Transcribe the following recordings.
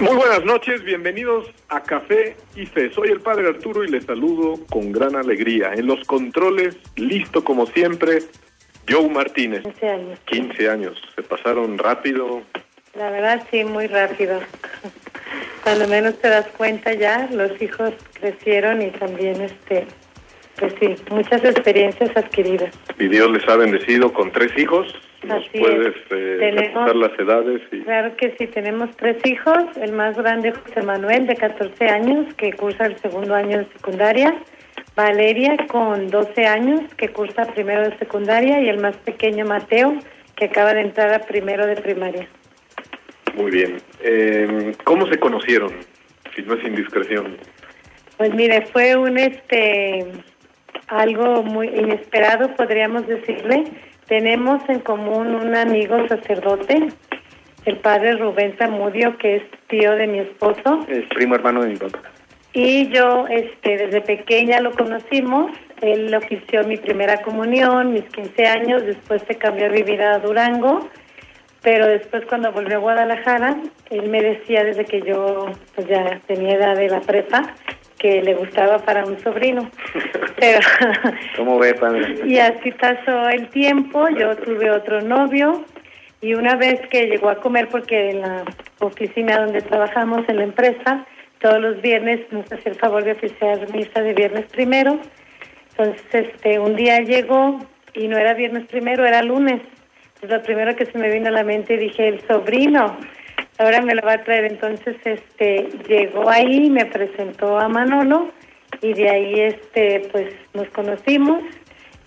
Muy buenas noches, bienvenidos a Café y Fe. Soy el Padre Arturo y les saludo con gran alegría. En los controles, listo como siempre, Joe Martínez. 15 años. 15 años, se pasaron rápido. La verdad sí, muy rápido. Cuando menos te das cuenta ya, los hijos crecieron y también, este, pues sí, muchas experiencias adquiridas. Y Dios les ha bendecido con tres hijos. ¿Nos Así puedes es. eh, Tenemos- reportar las edades? Y... Claro que sí, tenemos tres hijos. El más grande, José Manuel, de 14 años, que cursa el segundo año de secundaria. Valeria, con 12 años, que cursa primero de secundaria. Y el más pequeño, Mateo, que acaba de entrar a primero de primaria. Muy bien. Eh, ¿Cómo se conocieron? Si no es indiscreción. Pues mire, fue un este algo muy inesperado, podríamos decirle. Tenemos en común un amigo sacerdote, el padre Rubén Zamudio, que es tío de mi esposo, Es primo hermano de mi papá. y yo este desde pequeña lo conocimos. Él ofició mi primera comunión, mis 15 años, después se cambió a vivir a Durango, pero después cuando volvió a Guadalajara, él me decía desde que yo pues ya tenía edad de la prepa que le gustaba para un sobrino. Pero ¿Cómo ve, padre? y así pasó el tiempo, yo tuve otro novio y una vez que llegó a comer, porque en la oficina donde trabajamos, en la empresa, todos los viernes nos hacía el favor de oficiar misa de viernes primero. Entonces, este, un día llegó y no era viernes primero, era lunes. Entonces, lo primero que se me vino a la mente dije, el sobrino, ahora me lo va a traer. Entonces, este, llegó ahí, me presentó a Manolo y de ahí, este, pues, nos conocimos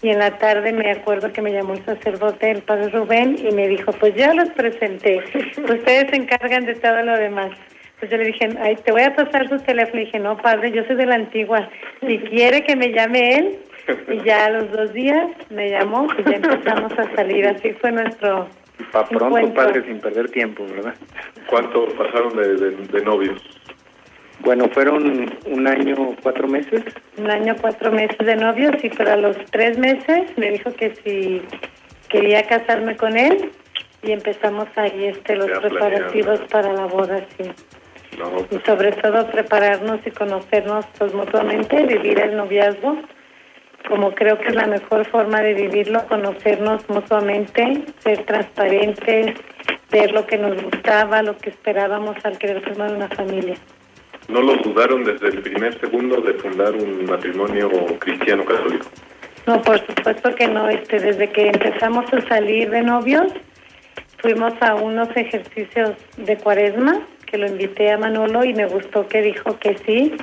y en la tarde me acuerdo que me llamó el sacerdote, el padre Rubén, y me dijo, pues ya los presenté, ustedes se encargan de todo lo demás. Pues yo le dije, ay, te voy a pasar su teléfono. Y dije, no, padre, yo soy de la antigua. Si quiere que me llame él, y ya a los dos días me llamó y ya empezamos a salir. Así fue nuestro Pa' pronto, encuentro. padre, sin perder tiempo, ¿verdad? ¿Cuánto pasaron de, de- de novios? Bueno, fueron un año, cuatro meses. Un año, cuatro meses de novios y para los tres meses me dijo que si quería casarme con él y empezamos ahí este los preparativos para la boda, sí. No, Y sobre todo prepararnos y conocernos pues mutuamente, vivir el noviazgo, como creo que es la mejor forma de vivirlo, conocernos mutuamente, ser transparentes, ver lo que nos gustaba, lo que esperábamos al querer formar una familia. no lo dudaron desde el primer segundo de fundar un matrimonio cristiano católico. No, por supuesto que no. Este, desde que empezamos a salir de novios, fuimos a unos ejercicios de cuaresma, que lo invité a Manolo y me gustó que dijo que sí,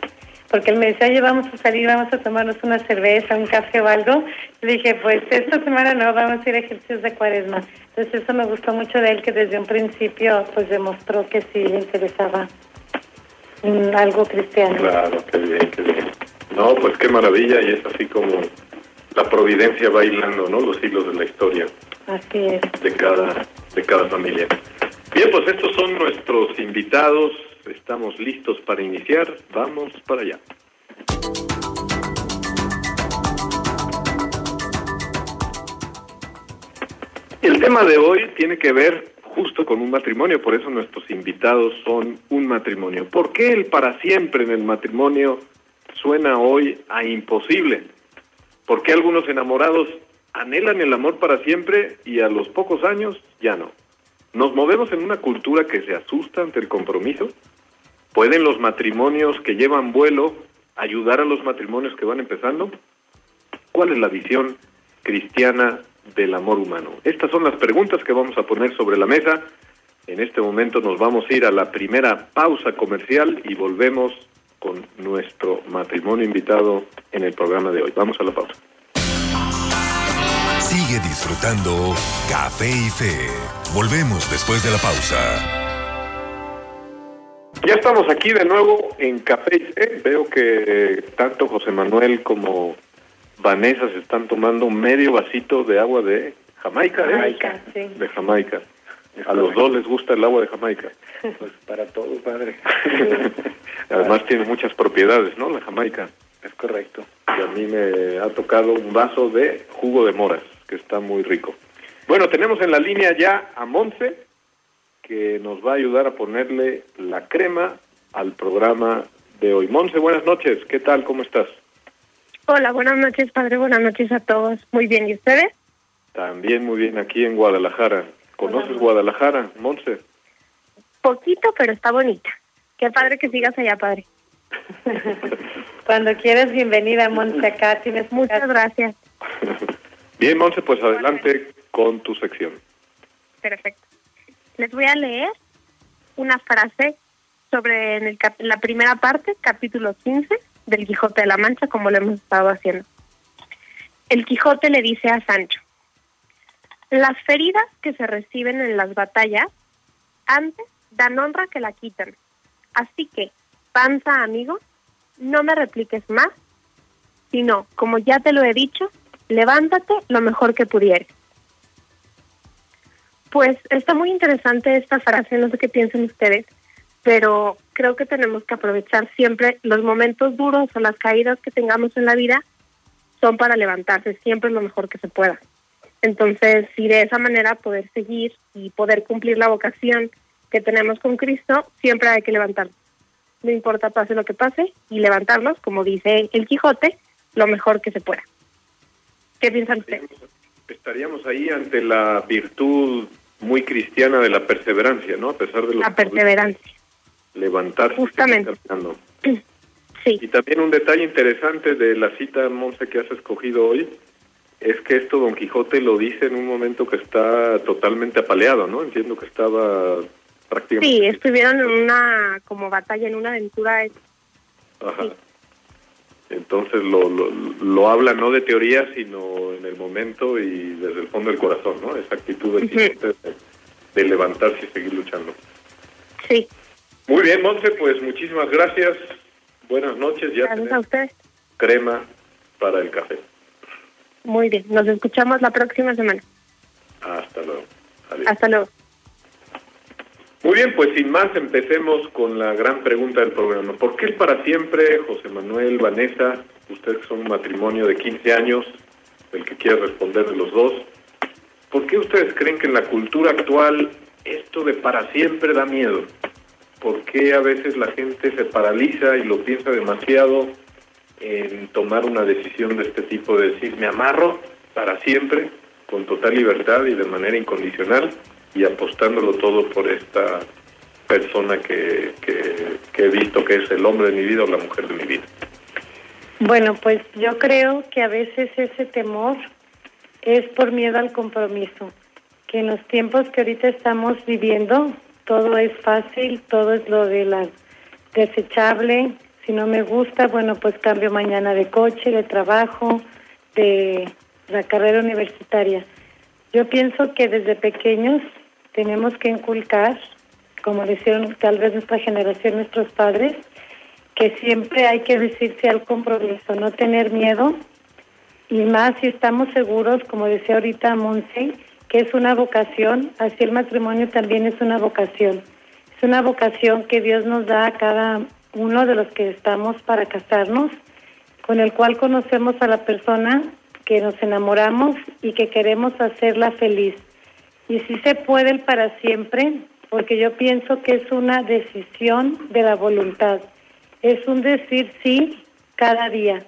porque él me decía, oye, vamos a salir, vamos a tomarnos una cerveza, un café o algo. Le dije, pues esta semana no, vamos a ir a ejercicios de cuaresma. Entonces eso me gustó mucho de él, que desde un principio pues demostró que sí le interesaba algo cristiano. Claro, qué bien, qué bien. No, pues qué maravilla y es así como la providencia va hilando, ¿no? Los hilos de la historia Así es. de cada, de cada familia. Bien, pues estos son nuestros invitados. Estamos listos para iniciar. Vamos para allá. El tema de hoy tiene que ver justo con un matrimonio, por eso nuestros invitados son un matrimonio. ¿Por qué el para siempre en el matrimonio suena hoy a imposible? ¿Por qué algunos enamorados anhelan el amor para siempre y a los pocos años ya no? ¿Nos movemos en una cultura que se asusta ante el compromiso? ¿Pueden los matrimonios que llevan vuelo ayudar a los matrimonios que van empezando? ¿Cuál es la visión cristiana del amor humano? Estas son las preguntas que vamos a poner sobre la mesa. En este momento nos vamos a ir a la primera pausa comercial y volvemos con nuestro matrimonio invitado en el programa de hoy. Vamos a la pausa. Sigue disfrutando Café y Fe. Volvemos después de la pausa. Ya estamos aquí de nuevo en Café. Veo que tanto José Manuel como Vanessa se están tomando medio vasito de agua de Jamaica, ¿eh? Jamaica, sí. De Jamaica. A los dos les gusta el agua de Jamaica. Pues para todos, padre. Además tiene muchas propiedades, ¿no? La Jamaica. Es correcto. Y a mí me ha tocado un vaso de jugo de moras, que está muy rico. Bueno, tenemos en la línea ya a Monse, que nos va a ayudar a ponerle la crema al programa de hoy. Monse, buenas noches. ¿Qué tal? ¿Cómo estás? Hola, buenas noches, padre. Buenas noches a todos. Muy bien, ¿y ustedes? También muy bien aquí en Guadalajara. ¿Conoces Hola. Guadalajara, Monse? Poquito, pero está bonita. Qué padre que sigas allá, padre. Cuando quieras, bienvenida, Monse, acá tienes Muchas gracias. Bien, Monse, pues adelante con tu sección. Perfecto. Les voy a leer una frase sobre en el cap- la primera parte, capítulo 15 del Quijote de la Mancha, como lo hemos estado haciendo. El Quijote le dice a Sancho, las feridas que se reciben en las batallas antes dan honra que la quitan. Así que, panza amigo, no me repliques más, sino, como ya te lo he dicho, levántate lo mejor que pudieres. Pues está muy interesante esta frase, no sé qué piensan ustedes, pero creo que tenemos que aprovechar siempre los momentos duros o las caídas que tengamos en la vida son para levantarse, siempre lo mejor que se pueda. Entonces, si de esa manera poder seguir y poder cumplir la vocación que tenemos con Cristo, siempre hay que levantarnos. No importa pase lo que pase y levantarnos, como dice el Quijote, lo mejor que se pueda. ¿Qué piensan ustedes? Estaríamos ahí ante la virtud muy cristiana de la perseverancia, ¿no? A pesar de los La perseverancia. levantarse. Justamente. Sí. Y también un detalle interesante de la cita, Monse, que has escogido hoy, es que esto Don Quijote lo dice en un momento que está totalmente apaleado, ¿no? Entiendo que estaba prácticamente... Sí, estuvieron en una como batalla, en una aventura. Ajá. Entonces lo, lo, lo habla no de teoría, sino en el momento y desde el fondo del corazón, ¿no? Esa actitud de, de, de levantarse y seguir luchando. Sí, Muy bien, Monse, pues muchísimas gracias. Buenas noches. Ya gracias a ustedes. crema para el café. Muy bien, nos escuchamos la próxima semana. Hasta luego. Adiós. Hasta luego. Muy bien, pues sin más empecemos con la gran pregunta del programa. ¿Por qué el para siempre, José Manuel, Vanessa, ustedes son un matrimonio de 15 años, el que quiera responder de los dos, ¿por qué ustedes creen que en la cultura actual esto de para siempre da miedo? ¿Por qué a veces la gente se paraliza y lo piensa demasiado en tomar una decisión de este tipo de decir, me amarro para siempre, con total libertad y de manera incondicional, y apostándolo todo por esta persona que, que, que he visto que es el hombre de mi vida o la mujer de mi vida. Bueno, pues yo creo que a veces ese temor es por miedo al compromiso, que en los tiempos que ahorita estamos viviendo todo es fácil, todo es lo de la desechable, si no me gusta, bueno, pues cambio mañana de coche, de trabajo, de la carrera universitaria. Yo pienso que desde pequeños tenemos que inculcar, como decían tal vez nuestra generación, nuestros padres, que siempre hay que decirse al compromiso, no tener miedo, y más si estamos seguros, como decía ahorita Monse, que es una vocación, así el matrimonio también es una vocación. Es una vocación que Dios nos da a cada uno de los que estamos para casarnos, con el cual conocemos a la persona que nos enamoramos y que queremos hacerla feliz. Y si se puede el para siempre, porque yo pienso que es una decisión de la voluntad. Es un decir sí cada día.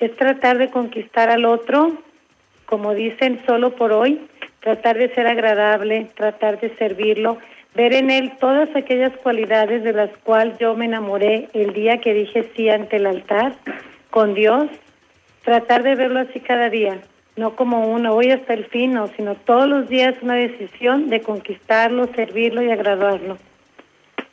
Es tratar de conquistar al otro, como dicen, solo por hoy, tratar de ser agradable, tratar de servirlo, ver en él todas aquellas cualidades de las cuales yo me enamoré el día que dije sí ante el altar con Dios, tratar de verlo así cada día, no como uno, hoy hasta el fin, no, sino todos los días una decisión de conquistarlo, servirlo y agradarlo.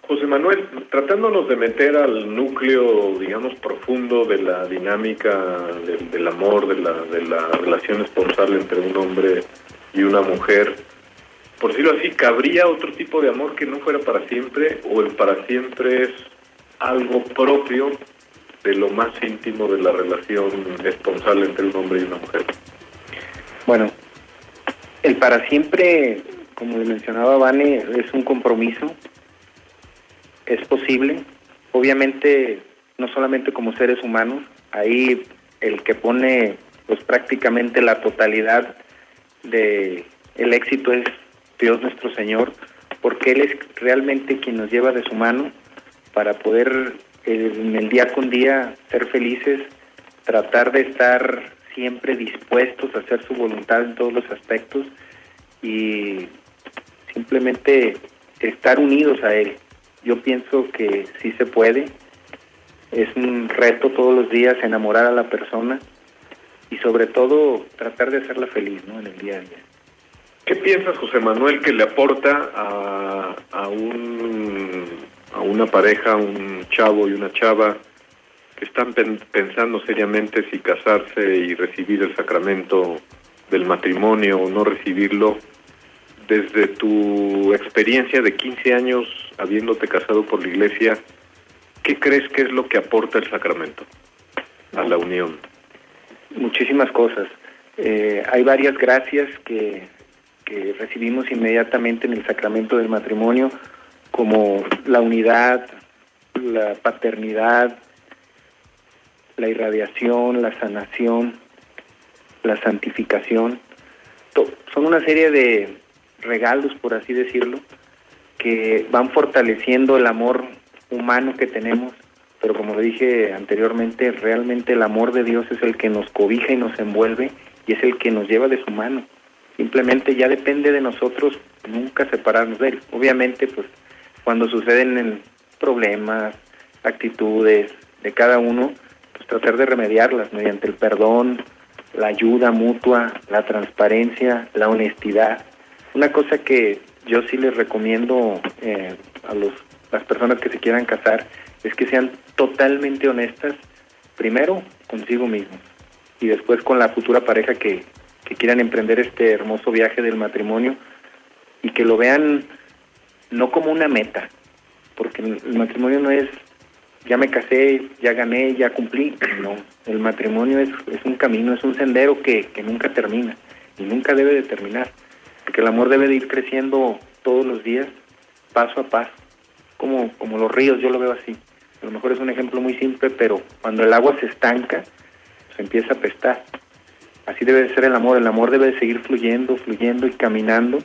José Manuel, tratándonos de meter al núcleo, digamos, profundo de la dinámica del, del amor, de la, de la relación esponsal entre un hombre y una mujer, por decirlo así, ¿cabría otro tipo de amor que no fuera para siempre o el para siempre es algo propio de lo más íntimo de la relación esponsal entre un hombre y una mujer? Bueno, el para siempre, como mencionaba Vane, es un compromiso, es posible, obviamente no solamente como seres humanos, ahí el que pone pues prácticamente la totalidad de el éxito es Dios nuestro Señor, porque Él es realmente quien nos lleva de su mano para poder en el día con día ser felices, tratar de estar siempre dispuestos a hacer su voluntad en todos los aspectos y simplemente estar unidos a Él. Yo pienso que sí se puede. Es un reto todos los días enamorar a la persona y sobre todo tratar de hacerla feliz ¿no? en el día a día. ¿Qué piensas, José Manuel, que le aporta a, a, un, a una pareja, un chavo y una chava están pensando seriamente si casarse y recibir el sacramento del matrimonio o no recibirlo? Desde tu experiencia de 15 años habiéndote casado por la iglesia, ¿qué crees que es lo que aporta el sacramento a la unión? Muchísimas cosas. Eh, hay varias gracias que que recibimos inmediatamente en el sacramento del matrimonio, como la unidad, la paternidad, la irradiación, la sanación, la santificación. Son una serie de regalos, por así decirlo, que van fortaleciendo el amor humano que tenemos, pero como lo dije anteriormente, realmente el amor de Dios es el que nos cobija y nos envuelve y es el que nos lleva de su mano. Simplemente ya depende de nosotros nunca separarnos de él. Obviamente, pues cuando suceden problemas, actitudes de cada uno, tratar de remediarlas mediante el perdón, la ayuda mutua, la transparencia, la honestidad. Una cosa que yo sí les recomiendo eh, a los, las personas que se quieran casar es que sean totalmente honestas, primero consigo mismos y después con la futura pareja que, que quieran emprender este hermoso viaje del matrimonio y que lo vean no como una meta, porque el matrimonio no es ya me casé, ya gané, ya cumplí, no, el matrimonio es, es un camino, es un sendero que, que nunca termina y nunca debe de terminar, porque el amor debe de ir creciendo todos los días, paso a paso, como, como los ríos, yo lo veo así. A lo mejor es un ejemplo muy simple, pero cuando el agua se estanca, se empieza a pestar. Así debe de ser el amor, el amor debe de seguir fluyendo, fluyendo y caminando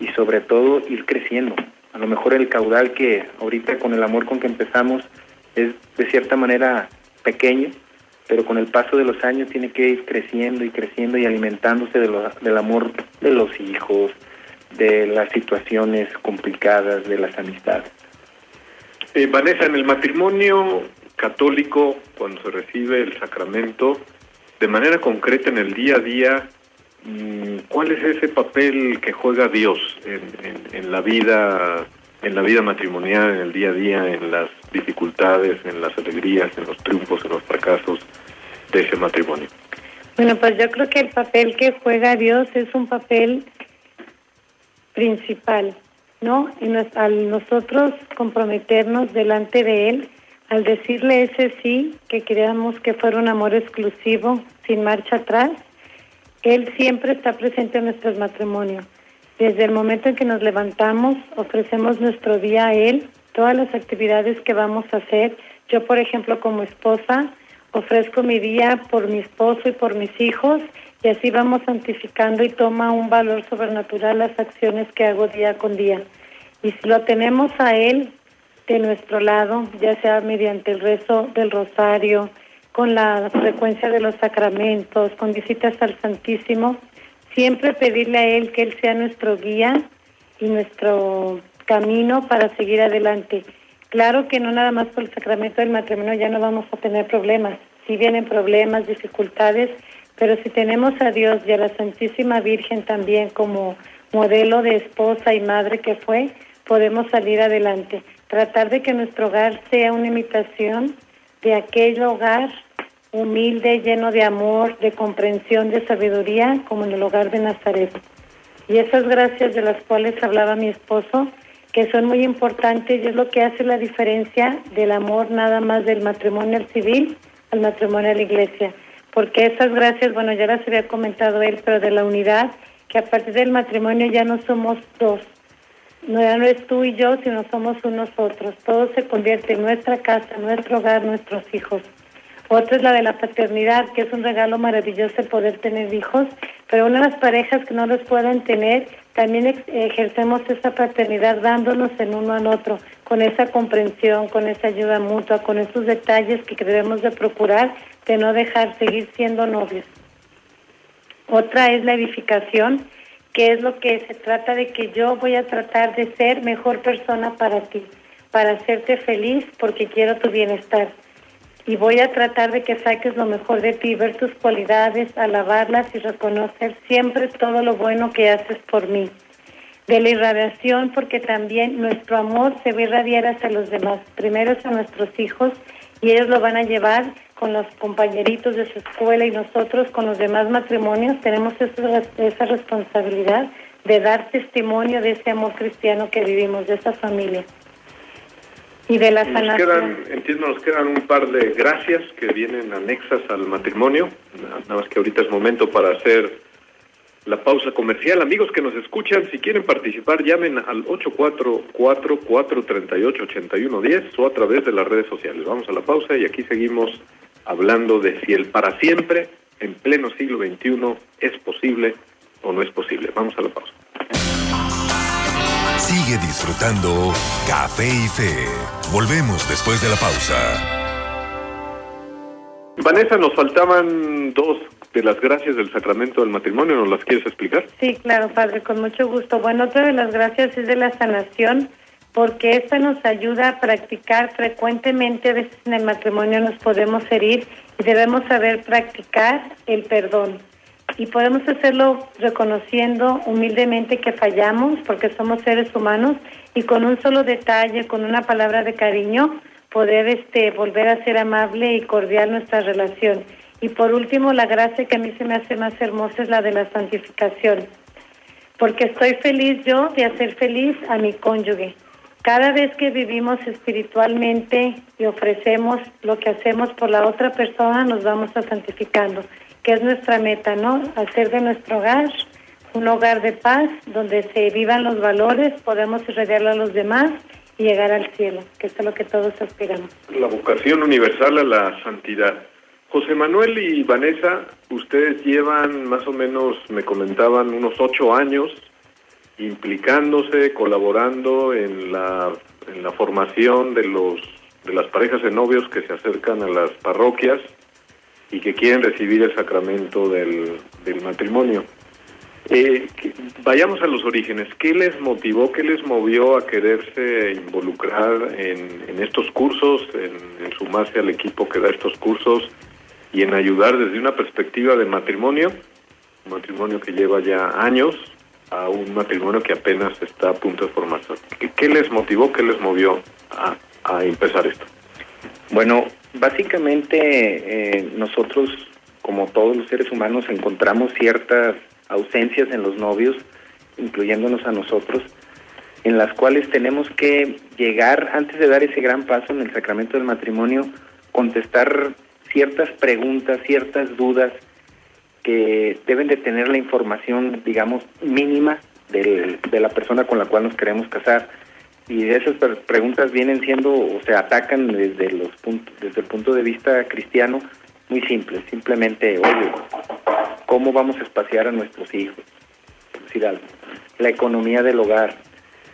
y sobre todo ir creciendo. A lo mejor el caudal que ahorita con el amor con que empezamos es de cierta manera pequeño, pero con el paso de los años tiene que ir creciendo y creciendo y alimentándose de del amor de los hijos, de las situaciones complicadas, de las amistades. Eh, Vanessa, en el matrimonio católico, cuando se recibe el sacramento, de manera concreta en el día a día, mm, ¿cuál es ese papel que juega Dios en, la vida en la vida matrimonial, en el día a día, en las dificultades, en las alegrías, en los triunfos, en los fracasos de ese matrimonio? Bueno, pues yo creo que el papel que juega Dios es un papel principal, ¿no? Y al nosotros comprometernos delante de Él, al decirle ese sí, que queríamos que fuera un amor exclusivo, sin marcha atrás, Él siempre está presente en nuestros matrimonios. Desde el momento en que nos levantamos, ofrecemos nuestro día a Él, todas las actividades que vamos a hacer. Yo, por ejemplo, como esposa, ofrezco mi día por mi esposo y por mis hijos, y así vamos santificando y toma un valor sobrenatural las acciones que hago día con día. Y si lo tenemos a Él, de nuestro lado, ya sea mediante el rezo del rosario, con la frecuencia de los sacramentos, con visitas al Santísimo, siempre pedirle a Él que Él sea nuestro guía y nuestro camino para seguir adelante. Claro que no nada más por el sacramento del matrimonio ya no vamos a tener problemas, sí vienen problemas, dificultades, pero si tenemos a Dios y a la Santísima Virgen también como modelo de esposa y madre que fue, podemos salir adelante tratar de que nuestro hogar sea una imitación de aquel hogar humilde, lleno de amor, de comprensión, de sabiduría, como en el hogar de Nazaret. Y esas gracias de las cuales hablaba mi esposo, que son muy importantes y es lo que hace la diferencia del amor nada más del matrimonio al civil al matrimonio a la iglesia. Porque esas gracias, bueno, ya las había comentado él, pero de la unidad, que a partir del matrimonio ya no somos dos, no, ya no es tú y yo, sino somos unos otros. Todo se convierte en nuestra casa, nuestro hogar, nuestros hijos. Otra es la de la paternidad, que es un regalo maravilloso poder tener hijos, pero una de las parejas que no los pueden tener, también ejercemos esa paternidad dándonos en uno al otro, con esa comprensión, con esa ayuda mutua, con esos detalles que debemos de procurar de no dejar seguir siendo novios. Otra es la edificación, que es lo que se trata de que yo voy a tratar de ser mejor persona para ti, para hacerte feliz porque quiero tu bienestar. Y voy a tratar de que saques lo mejor de ti, ver tus cualidades, alabarlas y reconocer siempre todo lo bueno que haces por mí. De la irradiación, porque también nuestro amor se va a irradiar hacia los demás. Primero a nuestros hijos y ellos lo van a llevar con los compañeritos de su escuela y nosotros con los demás matrimonios tenemos esa, esa responsabilidad de dar testimonio de ese amor cristiano que vivimos, de esa familia. Y de la nos quedan, entiendo, nos quedan un par de gracias que vienen anexas al matrimonio. Nada más que ahorita es momento para hacer la pausa comercial. Amigos que nos escuchan, si quieren participar, llamen al 844-438-8110 o a través de las redes sociales. Vamos a la pausa y aquí seguimos hablando de si el para siempre en pleno siglo XXI es posible o no es posible. Vamos a la pausa. Sigue disfrutando Café y Fe. Volvemos después de la pausa. Vanessa, nos faltaban dos de las gracias del sacramento del matrimonio. ¿Nos las quieres explicar? Sí, claro, padre, con mucho gusto. Bueno, otra de las gracias es de la sanación, porque esta nos ayuda a practicar frecuentemente. A veces en el matrimonio nos podemos herir y debemos saber practicar el perdón y podemos hacerlo reconociendo humildemente que fallamos porque somos seres humanos y con un solo detalle, con una palabra de cariño, poder este volver a ser amable y cordial nuestra relación. Y por último, la gracia que a mí se me hace más hermosa es la de la santificación, porque estoy feliz yo de hacer feliz a mi cónyuge. Cada vez que vivimos espiritualmente y ofrecemos lo que hacemos por la otra persona, nos vamos a santificando que es nuestra meta, ¿no? Hacer de nuestro hogar un hogar de paz, donde se vivan los valores, podemos irradiarlo a los demás y llegar al cielo, que es a lo que todos aspiramos. La vocación universal a la santidad. José Manuel y Vanessa, ustedes llevan más o menos, me comentaban, unos ocho años implicándose, colaborando en la, en la formación de los de las parejas de novios que se acercan a las parroquias y que quieren recibir el sacramento del, del matrimonio. Eh, vayamos a los orígenes. ¿Qué les motivó, qué les movió a quererse involucrar en, en estos cursos, en, sumarse al equipo que da estos cursos y en ayudar desde una perspectiva de matrimonio, un matrimonio que lleva ya años, a un matrimonio que apenas está a punto de formarse? ¿Qué, qué les motivó, qué les movió a, a empezar esto? Bueno, Básicamente eh, nosotros, como todos los seres humanos, encontramos ciertas ausencias en los novios, incluyéndonos a nosotros, en las cuales tenemos que llegar, antes de dar ese gran paso en el sacramento del matrimonio, contestar ciertas preguntas, ciertas dudas que deben de tener la información, digamos, mínima de, de la persona con la cual nos queremos casar y esas preguntas vienen siendo o se atacan desde los puntos desde el punto de vista cristiano muy simples simplemente oye cómo vamos a espaciar a nuestros hijos decir algo la economía del hogar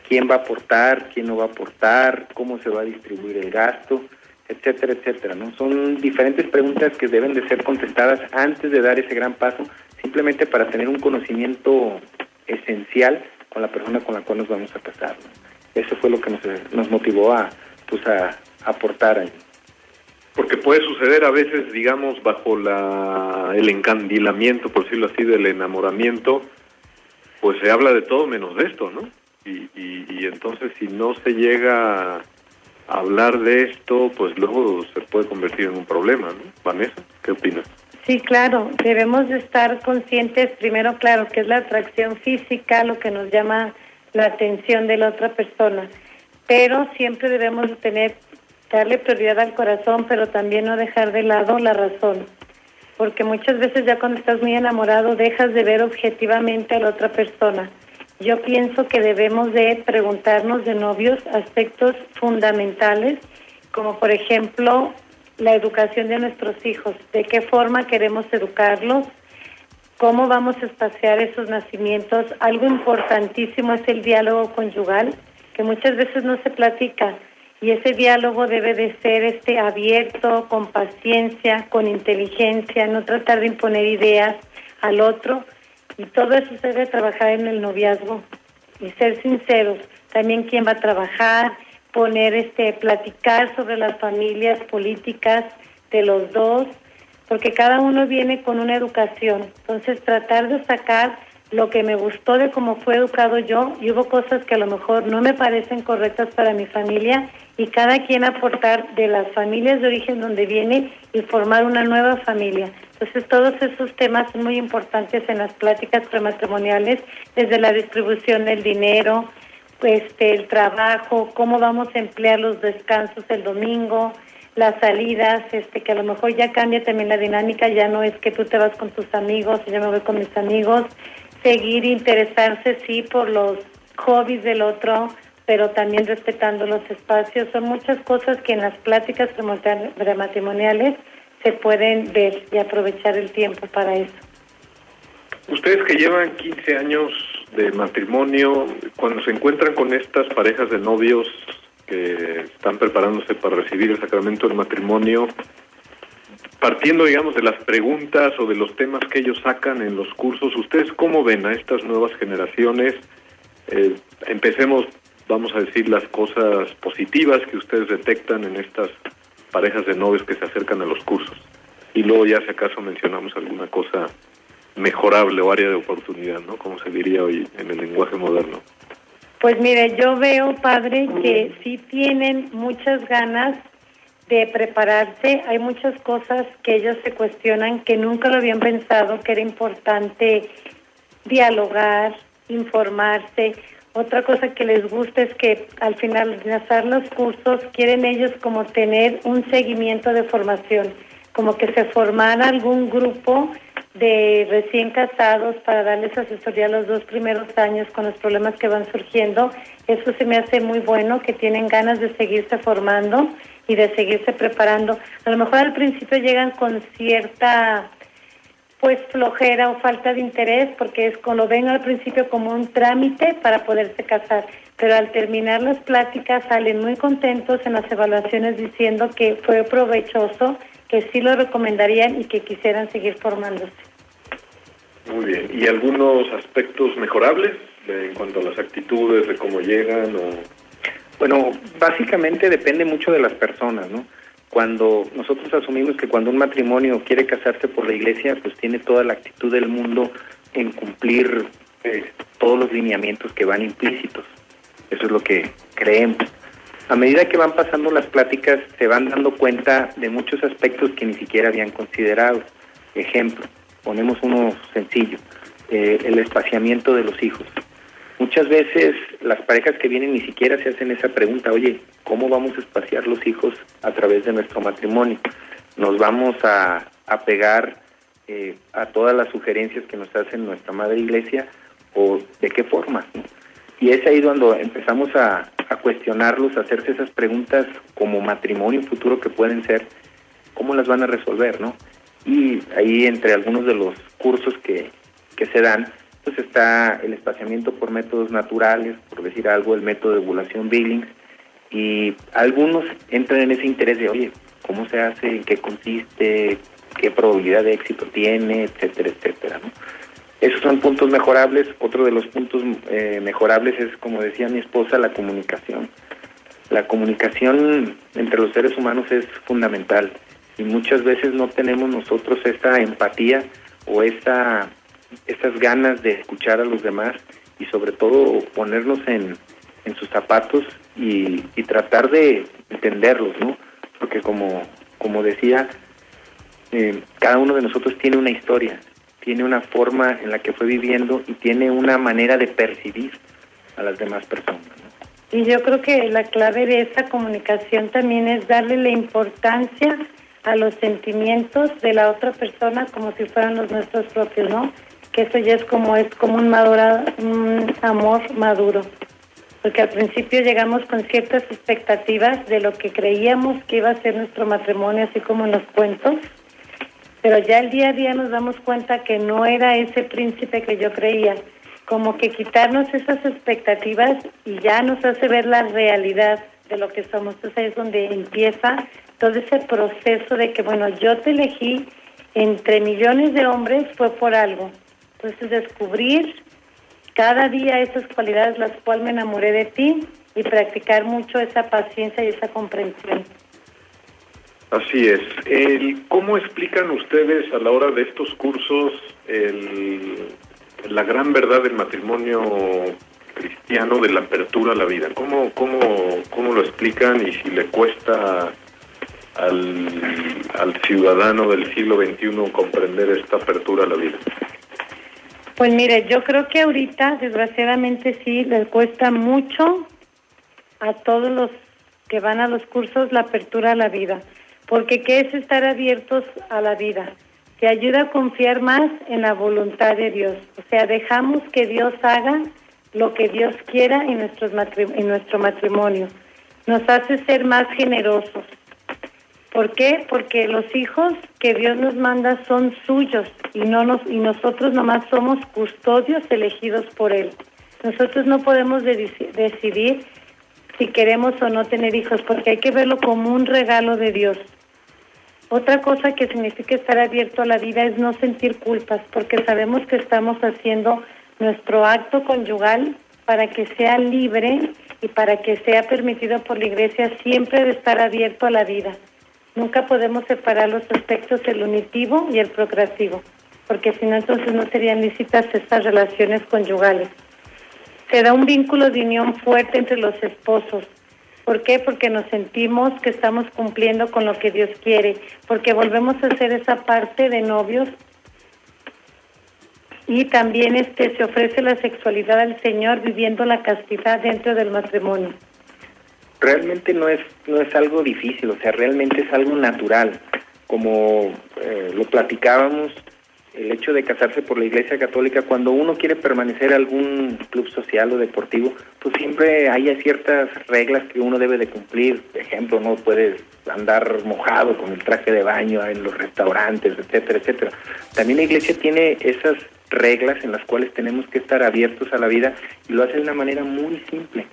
quién va a aportar quién no va a aportar cómo se va a distribuir el gasto etcétera etcétera no son diferentes preguntas que deben de ser contestadas antes de dar ese gran paso simplemente para tener un conocimiento esencial con la persona con la cual nos vamos a casar eso fue lo que nos, nos motivó a, pues a, aportar ahí. Porque puede suceder a veces, digamos, bajo la, el encandilamiento, por decirlo así, del enamoramiento, pues se habla de todo menos de esto, ¿no? Y, y, y entonces si no se llega a hablar de esto, pues luego se puede convertir en un problema, ¿no? Vanessa, ¿qué opinas? Sí, claro, debemos de estar conscientes, primero, claro, que es la atracción física, lo que nos llama la atención de la otra persona, pero siempre debemos tener, darle prioridad al corazón, pero también no dejar de lado la razón, porque muchas veces ya cuando estás muy enamorado dejas de ver objetivamente a la otra persona. Yo pienso que debemos de preguntarnos de novios aspectos fundamentales, como por ejemplo la educación de nuestros hijos, de qué forma queremos educarlos, cómo vamos a espaciar esos nacimientos. Algo importantísimo es el diálogo conyugal, que muchas veces no se platica y ese diálogo debe de ser este abierto, con paciencia, con inteligencia, no tratar de imponer ideas al otro y todo eso se debe trabajar en el noviazgo y ser sinceros. También quién va a trabajar, poner este platicar sobre las familias políticas de los dos porque cada uno viene con una educación entonces tratar de sacar lo que me gustó de cómo fue educado yo y hubo cosas que a lo mejor no me parecen correctas para mi familia y cada quien aportar de las familias de origen donde viene y formar una nueva familia. Entonces todos esos temas son muy importantes en las pláticas prematrimoniales, desde la distribución del dinero, este, el trabajo, cómo vamos a emplear los descansos el domingo, las salidas, este, que a lo mejor ya cambia también la dinámica, ya no es que tú te vas con tus amigos yo me voy con mis amigos, seguir interesarse sí por los hobbies del otro, pero también respetando los espacios, son muchas cosas que en las pláticas prematrimoniales se pueden ver y aprovechar el tiempo para eso. Ustedes que llevan 15 años de matrimonio, cuando se encuentran con estas parejas de novios que están preparándose para recibir el sacramento del matrimonio, partiendo, digamos, de las preguntas o de los temas que ellos sacan en los cursos, ¿ustedes cómo ven a estas nuevas generaciones? Eh, empecemos, vamos a decir, las cosas positivas que ustedes detectan en estas parejas de novios que se acercan a los cursos. Y luego ya si acaso mencionamos alguna cosa mejorable o área de oportunidad, ¿no? Como se diría hoy en el lenguaje moderno. Pues mire, yo veo, padre, que sí tienen muchas ganas de prepararse. Hay muchas cosas que ellos se cuestionan que nunca lo habían pensado, que era importante dialogar, informarse. Otra cosa que les gusta es que al finalizar los cursos quieren ellos como tener un seguimiento de formación, como que se formara algún grupo de recién casados para darles asesoría los dos primeros años con los problemas que van surgiendo. Eso se me hace muy bueno, que tienen ganas de seguirse formando y de seguirse preparando. A lo mejor al principio llegan con cierta pues flojera o falta de interés porque es como lo ven al principio como un trámite para poderse casar, pero al terminar las pláticas salen muy contentos en las evaluaciones diciendo que fue provechoso que sí lo recomendarían y que quisieran seguir formándose. Muy bien. ¿Y algunos aspectos mejorables en cuanto a las actitudes, de cómo llegan? O... Bueno, básicamente depende mucho de las personas, ¿no? Cuando nosotros asumimos que cuando un matrimonio quiere casarse por la iglesia, pues tiene toda la actitud del mundo en cumplir eh, todos los lineamientos que van implícitos. Eso es lo que creemos. A medida que van pasando las pláticas, se van dando cuenta de muchos aspectos que ni siquiera habían considerado. Ejemplo, ponemos uno sencillo, eh, el espaciamiento de los hijos. Muchas veces las parejas que vienen ni siquiera se hacen esa pregunta, oye, ¿cómo vamos a espaciar los hijos a través de nuestro matrimonio? ¿Nos vamos a, a pegar eh, a todas las sugerencias que nos hace nuestra madre iglesia o de qué forma? Y es ahí cuando empezamos a, a cuestionarlos, a hacerse esas preguntas como matrimonio futuro que pueden ser, ¿cómo las van a resolver, no? Y ahí entre algunos de los cursos que, que se dan, pues está el espaciamiento por métodos naturales, por decir algo, el método de ovulación Billings, y algunos entran en ese interés de, oye, ¿cómo se hace? ¿En qué consiste? ¿Qué probabilidad de éxito tiene? Etcétera, etcétera, ¿no? Esos son puntos mejorables. Otro de los puntos eh, mejorables es, como decía mi esposa, la comunicación. La comunicación entre los seres humanos es fundamental y muchas veces no tenemos nosotros esta empatía o esta, estas ganas de escuchar a los demás y sobre todo ponernos en, en sus zapatos y, y tratar de entenderlos, ¿no? Porque como, como decía, eh, cada uno de nosotros tiene una historia, tiene una forma en la que fue viviendo y tiene una manera de percibir a las demás personas. Y yo creo que la clave de esa comunicación también es darle la importancia a los sentimientos de la otra persona como si fueran los nuestros propios, ¿no? Que eso ya es como es como un, un amor maduro. Porque al principio llegamos con ciertas expectativas de lo que creíamos que iba a ser nuestro matrimonio, así como en los cuentos, pero ya el día a día nos damos cuenta que no era ese príncipe que yo creía como que quitarnos esas expectativas y ya nos hace ver la realidad de lo que somos. Entonces es donde empieza todo ese proceso de que, bueno, yo te elegí entre millones de hombres fue por algo. Entonces descubrir cada día esas cualidades las cuales me enamoré de ti y practicar mucho esa paciencia y esa comprensión. Así es. El, ¿Cómo explican ustedes a la hora de estos cursos el, la gran verdad del matrimonio cristiano de la apertura a la vida. ¿Cómo, cómo, cómo lo explican y si le cuesta al, al ciudadano del siglo XXI comprender esta apertura a la vida? Pues mire, yo creo que ahorita, desgraciadamente sí, le cuesta mucho a todos los que van a los cursos la apertura a la vida. Porque ¿qué es estar abiertos a la vida? te ayuda a confiar más en la voluntad de Dios. O sea, dejamos que Dios haga lo que Dios quiera en, nuestro matrimonio. Nos hace ser más generosos. ¿Por qué? Porque los hijos que Dios nos manda son suyos y no nos y nosotros nomás somos custodios elegidos por él. Nosotros no podemos decidir si queremos o no tener hijos porque hay que verlo como un regalo de Dios. Otra cosa que significa estar abierto a la vida es no sentir culpas, porque sabemos que estamos haciendo nuestro acto conyugal para que sea libre y para que sea permitido por la iglesia siempre de estar abierto a la vida. Nunca podemos separar los aspectos el unitivo y el procreativo, porque si no entonces no serían lícitas estas relaciones conyugales. Se da un vínculo de unión fuerte entre los esposos, ¿Por qué? Porque nos sentimos que estamos cumpliendo con lo que Dios quiere, porque volvemos a hacer esa parte de novios y también este se ofrece la sexualidad al Señor viviendo la castidad dentro del matrimonio. Realmente no es no es algo difícil, o sea, realmente es algo natural, como eh, lo platicábamos el hecho de casarse por la Iglesia Católica, cuando uno quiere permanecer en algún club social o deportivo, pues siempre hay ciertas reglas que uno debe de cumplir. Por ejemplo, no puedes andar mojado con el traje de baño en los restaurantes, etcétera, etcétera. También la Iglesia tiene esas reglas en las cuales tenemos que estar abiertos a la vida y lo hace de una manera muy simple.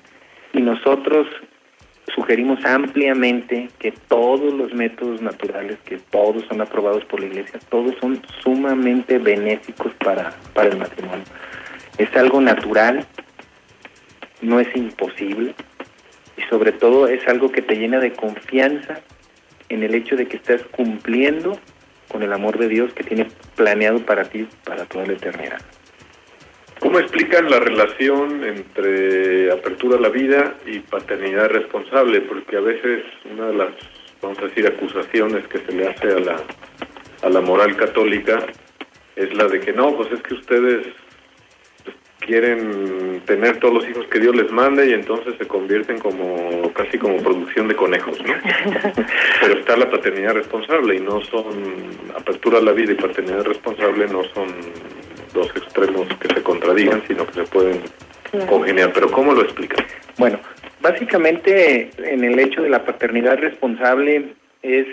Y nosotros sugerimos ampliamente que todos los métodos naturales, que todos son aprobados por la Iglesia, todos son sumamente benéficos para, para el matrimonio. Es algo natural, no es imposible y sobre todo es algo que te llena de confianza en el hecho de que estás cumpliendo con el amor de Dios que tiene planeado para ti para toda la eternidad. ¿Cómo explican la relación entre apertura a la vida y paternidad responsable? Porque a veces una de las, vamos a decir, acusaciones que se le hace a la, a la moral católica es la de que no, pues es que ustedes quieren tener todos los hijos que Dios les mande y entonces se convierten como casi como producción de conejos, ¿no? Pero está la paternidad responsable y no son apertura a la vida y paternidad responsable no son dos extremos que se contradigan, sino que se pueden congeniar. Pero ¿cómo lo explica? Bueno, básicamente en el hecho de la paternidad responsable es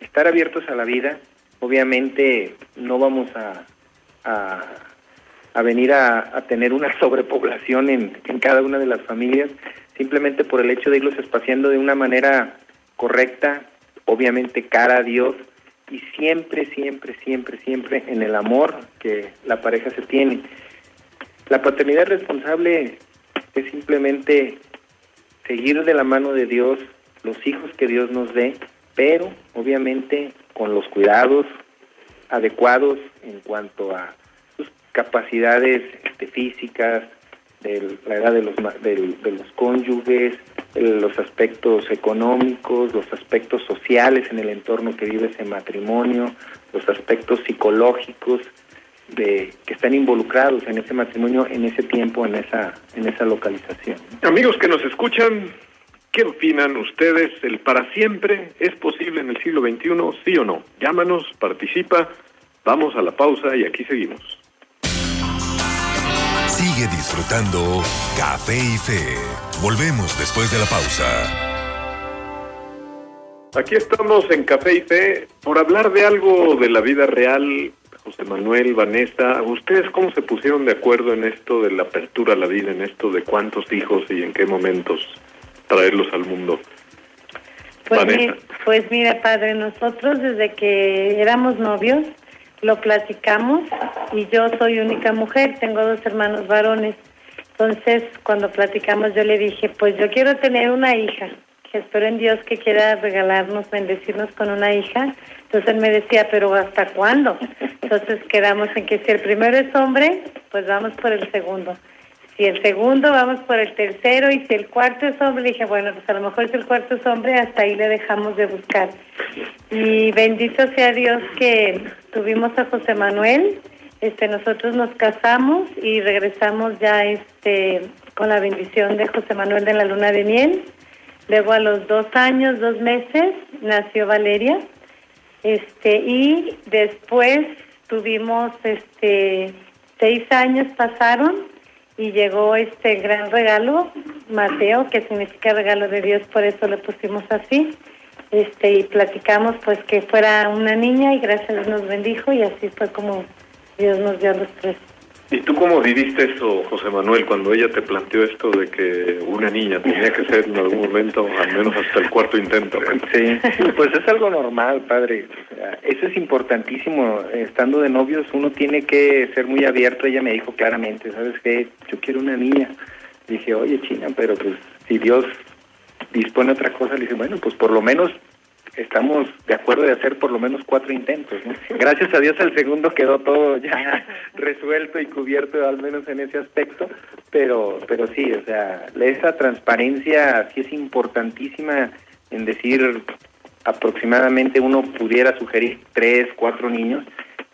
estar abiertos a la vida. Obviamente no vamos a, a, venir a, a, tener una sobrepoblación en, en cada una de las familias, simplemente por el hecho de irlos espaciando de una manera correcta, obviamente cara a Dios, y siempre, siempre, siempre, siempre en el amor que la pareja se tiene. La paternidad responsable es simplemente seguir de la mano de Dios los hijos que Dios nos dé, pero obviamente con los cuidados adecuados en cuanto a sus capacidades este, físicas, de la edad de los, de los cónyuges, los aspectos económicos, los aspectos sociales en el entorno que vive ese matrimonio, los aspectos psicológicos de que están involucrados en ese matrimonio en ese tiempo, en esa en esa localización. Amigos que nos escuchan, ¿qué opinan ustedes? ¿El para siempre es posible en el siglo XXI, sí o no? Llámanos, participa, vamos a la pausa y aquí seguimos. Sigue disfrutando Café y Fe. Volvemos después de la pausa. Aquí estamos en Café y Fe por hablar de algo de la vida real. José Manuel, Vanessa, ¿ustedes cómo se pusieron de acuerdo en esto de la apertura a la vida, en esto de cuántos hijos y en qué momentos traerlos al mundo? Pues, mi, pues mira, padre, nosotros desde que éramos novios lo platicamos y yo soy única mujer, tengo dos hermanos varones. Entonces, cuando platicamos, yo le dije, pues yo quiero tener una hija, espero en Dios que quiera regalarnos, bendecirnos con una hija. Entonces él me decía, pero ¿hasta cuándo? Entonces quedamos en que si el primero es hombre, pues vamos por el segundo. Si el segundo, vamos por el tercero. Y si el cuarto es hombre, dije, bueno, pues a lo mejor si el cuarto es hombre, hasta ahí le dejamos de buscar. Y bendito sea Dios que tuvimos a José Manuel. Este, nosotros nos casamos y regresamos ya este con la bendición de José Manuel de la luna de miel. Luego a los dos años, dos meses, nació Valeria. Este, y después tuvimos este seis años pasaron y llegó este gran regalo, Mateo, que significa regalo de Dios, por eso le pusimos así. Este, y platicamos pues que fuera una niña y gracias a Dios nos bendijo y así fue como Dios nos dio a los tres. ¿Y tú cómo viviste eso, José Manuel, cuando ella te planteó esto de que una niña tenía que ser en algún momento, al menos hasta el cuarto intento? Sí, pues es algo normal, padre. eso es importantísimo. Estando de novios, uno tiene que ser muy abierto. Ella me dijo claramente, ¿sabes qué? Yo quiero una niña. Dije, oye, China, pero pues si Dios dispone otra cosa, le dije, bueno, pues por lo menos estamos de acuerdo de hacer por lo menos cuatro intentos. Gracias a Dios el segundo quedó todo ya resuelto y cubierto al menos en ese aspecto, pero pero sí, o sea, esa transparencia sí es importantísima en decir aproximadamente uno pudiera sugerir tres, cuatro niños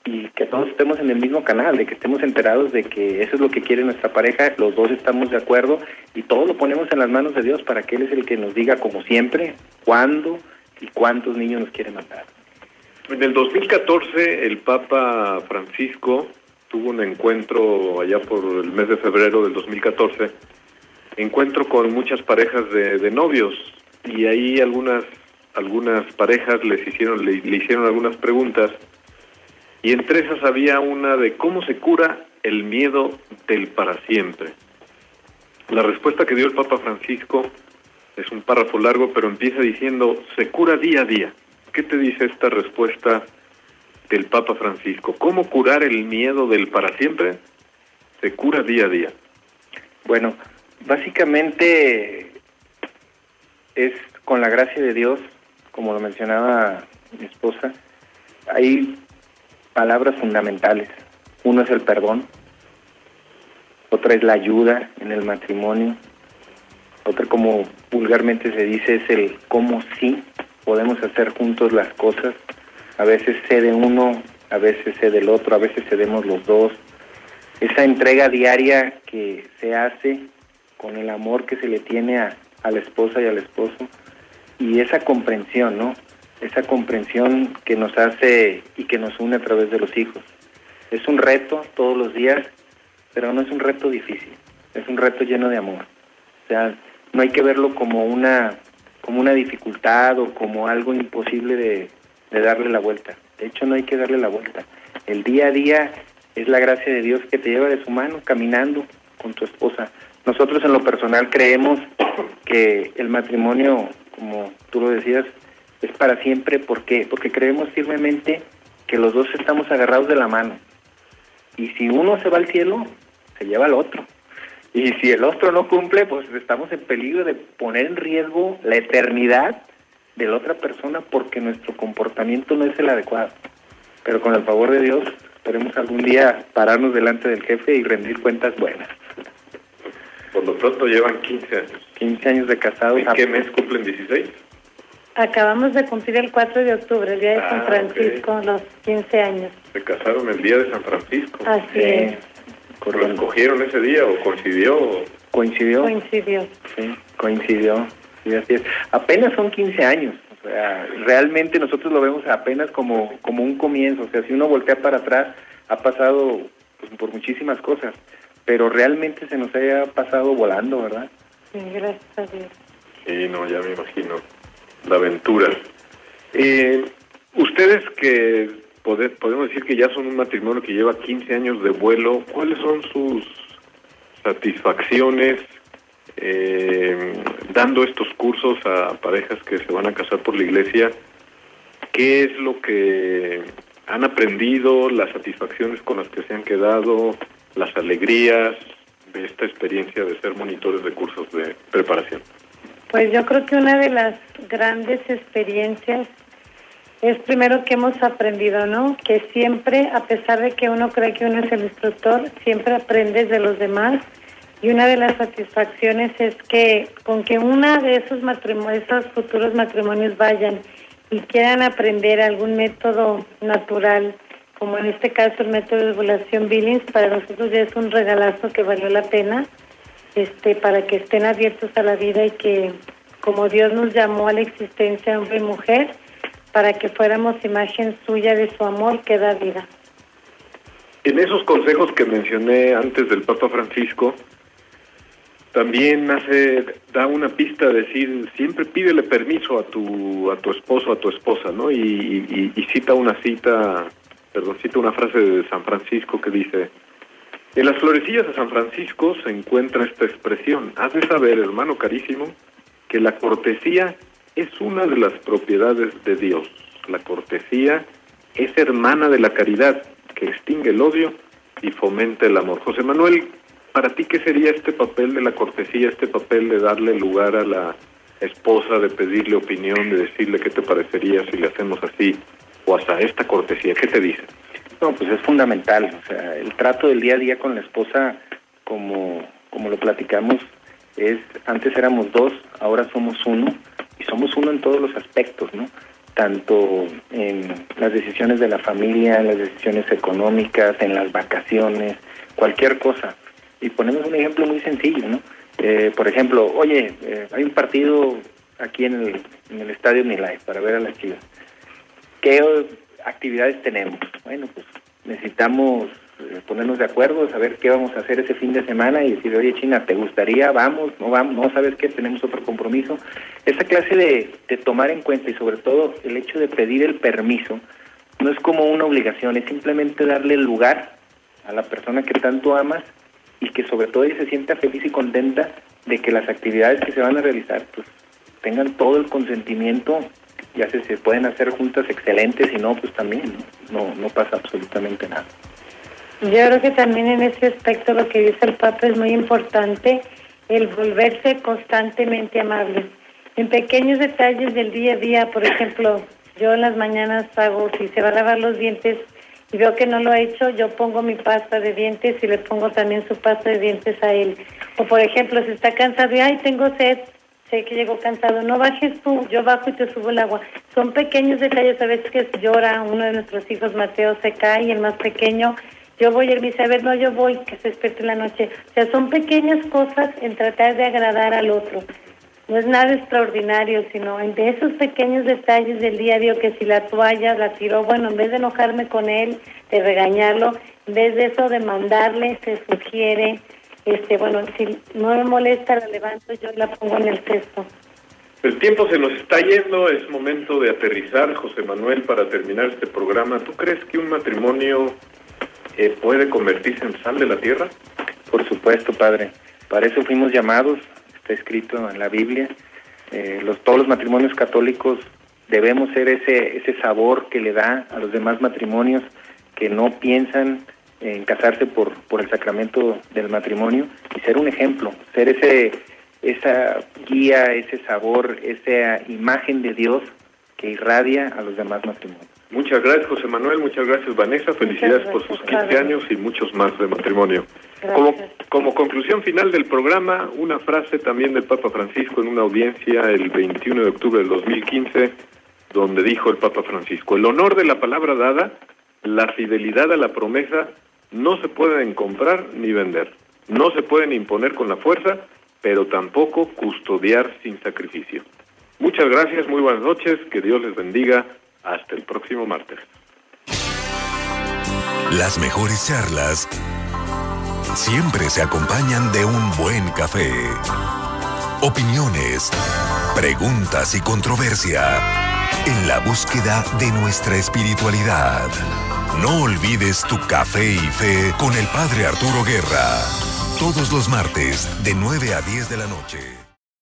y que todos estemos en el mismo canal, de que estemos enterados de que eso es lo que quiere nuestra pareja, los dos estamos de acuerdo y todo lo ponemos en las manos de Dios para que Él es el que nos diga como siempre, cuándo, y cuántos niños nos quiere matar. En el 2014 el Papa Francisco tuvo un encuentro allá por el mes de febrero del 2014, encuentro con muchas parejas de, novios y ahí algunas algunas parejas les hicieron le hicieron algunas preguntas y entre esas había una de cómo se cura el miedo del para siempre. La respuesta que dio el Papa Francisco es un párrafo largo, pero empieza diciendo, se cura día a día. ¿Qué te dice esta respuesta del Papa Francisco? ¿Cómo curar el miedo del para siempre? Se cura día a día. Bueno, básicamente es con la gracia de Dios, como lo mencionaba mi esposa, hay palabras fundamentales. Uno es el perdón, otra es la ayuda en el matrimonio, otra como vulgarmente se dice es el cómo sí podemos hacer juntos las cosas. A veces cede uno, a veces cede el otro, a veces cedemos los dos. Esa entrega diaria que se hace con el amor que se le tiene a, a la esposa y al esposo y esa comprensión, ¿no? Esa comprensión que nos hace y que nos une a través de los hijos. Es un reto todos los días, pero no es un reto difícil, es un reto lleno de amor. O sea, no hay que verlo como una como una dificultad o como algo imposible de, darle la vuelta. De hecho, no hay que darle la vuelta. El día a día es la gracia de Dios que te lleva de su mano caminando con tu esposa. Nosotros en lo personal creemos que el matrimonio, como tú lo decías, es para siempre. ¿Por qué? Porque creemos firmemente que los dos estamos agarrados de la mano. Y si uno se va al cielo, se lleva al otro. Y si el otro no cumple, pues estamos en peligro de poner en riesgo la eternidad de la otra persona porque nuestro comportamiento no es el adecuado. Pero con el favor de Dios, esperemos algún día pararnos delante del jefe y rendir cuentas buenas. Por lo pronto llevan 15 años. 15 años de casados. ¿En qué mes cumplen 16? Acabamos de cumplir el 4 de octubre, el día de Ah, San Francisco, los 15 años. Se casaron el día de San Francisco. Así Sí, es, ¿Lo escogieron ese día o coincidió? Coincidió. coincidió. Sí, coincidió. Sí, así es. Apenas son 15 años. O sea, realmente nosotros lo vemos apenas como, como un comienzo. O sea, si uno voltea para atrás, ha pasado pues, por muchísimas cosas. Pero realmente se nos haya pasado volando, ¿verdad? Sí, gracias a Dios. Sí, no, ya me imagino. La aventura. Eh, ustedes que pode- podemos decir que ya son un matrimonio que lleva 15 años de vuelo, ¿cuáles son sus satisfacciones eh, dando estos cursos a parejas que se van a casar por la iglesia? ¿Qué es lo que han aprendido, las satisfacciones con las que se han quedado, las alegrías de esta experiencia de ser monitores de cursos de preparación? Pues yo creo que una de las grandes experiencias es primero que hemos aprendido, ¿no? Que siempre, a pesar de que uno cree que uno es el instructor, siempre aprendes de los demás. Y una de las satisfacciones es que con que una de esos matrimonios, futuros matrimonios vayan y quieran aprender algún método natural, como en este caso el método de ovulación Billings, para nosotros ya es un regalazo que valió la pena este, para que estén abiertos a la vida y que como Dios nos llamó a la existencia hombre y mujer, para que fuéramos imagen suya de su amor que da vida. En esos consejos que mencioné antes del Papa Francisco, también hace da una pista de decir siempre pídele permiso a tu a tu esposo a tu esposa, ¿no? Y, y- y cita una cita, perdón, cita una frase de San Francisco que dice en las florecillas de San Francisco se encuentra esta expresión. Has de saber, hermano carísimo, que la cortesía es una de las propiedades de Dios. La cortesía es hermana de la caridad, que extingue el odio y fomenta el amor. José Manuel, para ti, ¿qué sería este papel de la cortesía, este papel de darle lugar a la esposa, de pedirle opinión, de decirle qué te parecería si le hacemos así, o hasta esta cortesía? ¿Qué te dice? No, pues es fundamental. O sea, el trato del día a día con la esposa, como, como lo platicamos, es antes éramos dos, ahora somos uno, y somos uno en todos los aspectos, ¿no? Tanto en las decisiones de la familia, en las decisiones económicas, en las vacaciones, cualquier cosa. Y ponemos un ejemplo muy sencillo, ¿no? Eh, por ejemplo, oye, eh, hay un partido aquí en el, en el estadio Milay para ver a las chivas. ¿Qué actividades tenemos? Bueno, pues necesitamos eh, ponernos de acuerdo, saber qué vamos a hacer ese fin de semana y decir, oye China, ¿te gustaría? Vamos, no vamos, no sabes qué, tenemos otro compromiso. Esa clase de, de tomar en cuenta y sobre todo el hecho de pedir el permiso no es como una obligación, es simplemente darle lugar a la persona que tanto amas y que sobre todo ella se sienta feliz y contenta de que las actividades que se van a realizar pues tengan todo el consentimiento ya se, pueden hacer juntas excelentes y no pues también no no, no pasa absolutamente nada Yo creo que también en ese aspecto lo que dice el Papa es muy importante, el volverse constantemente amable. En pequeños detalles del día a día, por ejemplo, yo en las mañanas hago, si se va a lavar los dientes y veo que no lo ha hecho, yo pongo mi pasta de dientes y le pongo también su pasta de dientes a él. O por ejemplo, si está cansado y, ay, tengo sed, sé que llegó cansado, no bajes tú, yo bajo y te subo el agua. Son pequeños detalles, a veces que llora uno de nuestros hijos, Mateo, se cae y el más pequeño, yo voy, él dice, a ver, no, yo voy, que se despierte en la noche. O sea, son pequeñas cosas en tratar de agradar al otro. No es nada extraordinario, sino en de esos pequeños detalles del día a día, que si la toalla la tiró, bueno, en vez de enojarme con él, de regañarlo, en vez de eso de mandarle, se sugiere, este, bueno, si no me molesta, la levanto, yo la pongo en el cesto. El tiempo se nos está yendo, es momento de aterrizar, José Manuel, para terminar este programa. ¿Tú crees que un matrimonio eh, puede convertirse en sal de la tierra? por supuesto padre para eso fuimos llamados está escrito en la Biblia eh, los todos los matrimonios católicos debemos ser ese ese sabor que le da a los demás matrimonios que no piensan en casarse por por el sacramento del matrimonio y ser un ejemplo ser ese esa guía ese sabor esa imagen de Dios que irradia a los demás matrimonios Muchas gracias, José Manuel. Muchas gracias, Vanessa. Felicidades por gracias, sus 15 padre. años y muchos más de matrimonio. Como, como conclusión final del programa, una frase también del Papa Francisco en una audiencia el 21 de octubre del 2015, donde dijo el Papa Francisco, el honor de la palabra dada, la fidelidad a la promesa, no se pueden comprar ni vender, no se pueden imponer con la fuerza, pero tampoco custodiar sin sacrificio. Muchas gracias, muy buenas noches, que Dios les bendiga, hasta el próximo martes. Las mejores charlas siempre se acompañan de un buen café. Opiniones, preguntas y controversia en la búsqueda de nuestra espiritualidad. No olvides tu café y fe con el Padre Arturo Guerra. Todos los martes de 9 a 10 de la noche.